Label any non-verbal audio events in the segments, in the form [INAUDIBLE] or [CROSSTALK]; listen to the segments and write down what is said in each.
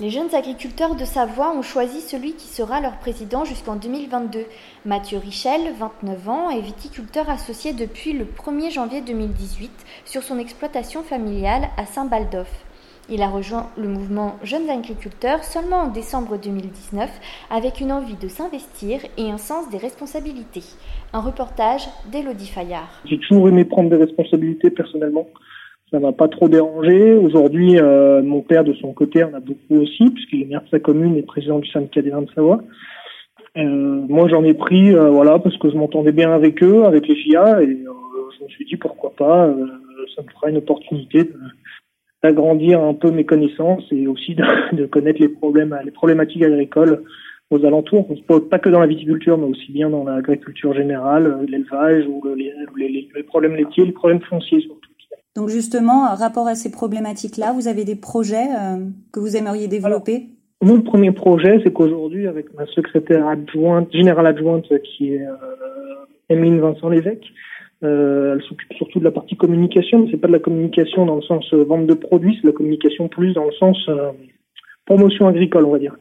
Les jeunes agriculteurs de Savoie ont choisi celui qui sera leur président jusqu'en 2022. Mathieu Richel, 29 ans, est viticulteur associé depuis le 1er janvier 2018 sur son exploitation familiale à Saint-Baldoff. Il a rejoint le mouvement Jeunes agriculteurs seulement en décembre 2019 avec une envie de s'investir et un sens des responsabilités. Un reportage d'Élodie Fayard. J'ai toujours aimé prendre des responsabilités personnellement. Ça m'a pas trop dérangé. Aujourd'hui, euh, mon père, de son côté, en a beaucoup aussi, puisqu'il est maire de sa commune et président du syndicat des vins de Savoie. Euh, moi, j'en ai pris, euh, voilà, parce que je m'entendais bien avec eux, avec les FIA, et euh, je me suis dit pourquoi pas. euh, ça me fera une opportunité d'agrandir un peu mes connaissances et aussi [LAUGHS] de, connaître les problèmes, les problématiques agricoles aux alentours. Pas, que dans la viticulture, mais aussi bien dans l'agriculture générale, euh, l'élevage ou le- les, les- les- problèmes laitiers, les problèmes fonciers. Donc justement, rapport à ces problématiques-là, vous avez des projets euh, que vous aimeriez développer? Mon premier projet, c'est qu'aujourd'hui, avec ma secrétaire adjointe, générale adjointe, qui est euh, Emeline Vincent Lévesque, euh, elle s'occupe surtout de la partie communication, mais c'est pas de la communication dans le sens euh, vente de produits, c'est de la communication plus dans le sens euh, promotion agricole, on va dire.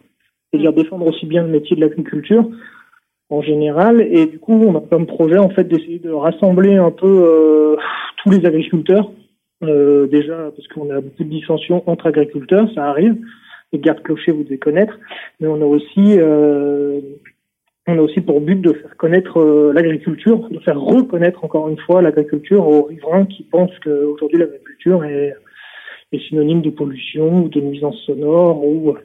C'est-à-dire défendre aussi bien le métier de l'agriculture en général. Et du coup, on a comme projet en fait d'essayer de rassembler un peu euh, tous les agriculteurs. Euh, déjà parce qu'on a beaucoup de dissensions entre agriculteurs, ça arrive. Les gardes clochers, vous devez connaître. Mais on a aussi euh, on a aussi pour but de faire connaître euh, l'agriculture, de faire reconnaître encore une fois l'agriculture aux riverains qui pensent qu'aujourd'hui l'agriculture est, est synonyme de pollution ou de nuisance sonore ou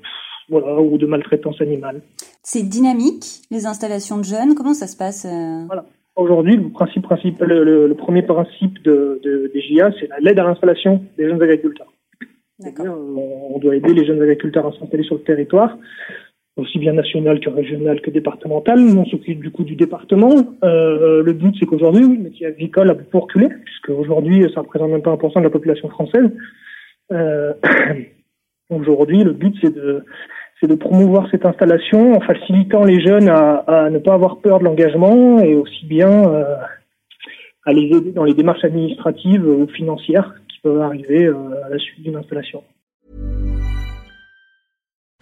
voilà ou de maltraitance animale. C'est dynamique, les installations de jeunes. Comment ça se passe Voilà. Aujourd'hui, le principe le, le- le premier principe de, de- des JA, c'est la- l'aide à l'installation des jeunes agriculteurs. Euh, On doit aider les jeunes agriculteurs à s'installer sur le territoire, aussi bien national que régional que départemental. Nous, on s'occupe du coup du département. Euh, le but, c'est qu'aujourd'hui, oui, le métier agricole a beaucoup reculé, puisque aujourd'hui, ça représente même pas 1% de la population française. Euh, [COUGHS] aujourd'hui, le but, c'est de c'est de promouvoir cette installation en facilitant les jeunes à, ne pas avoir peur de l'engagement et aussi bien euh, à les aider dans les démarches administratives ou financières qui peuvent arriver euh, à la suite d'une installation.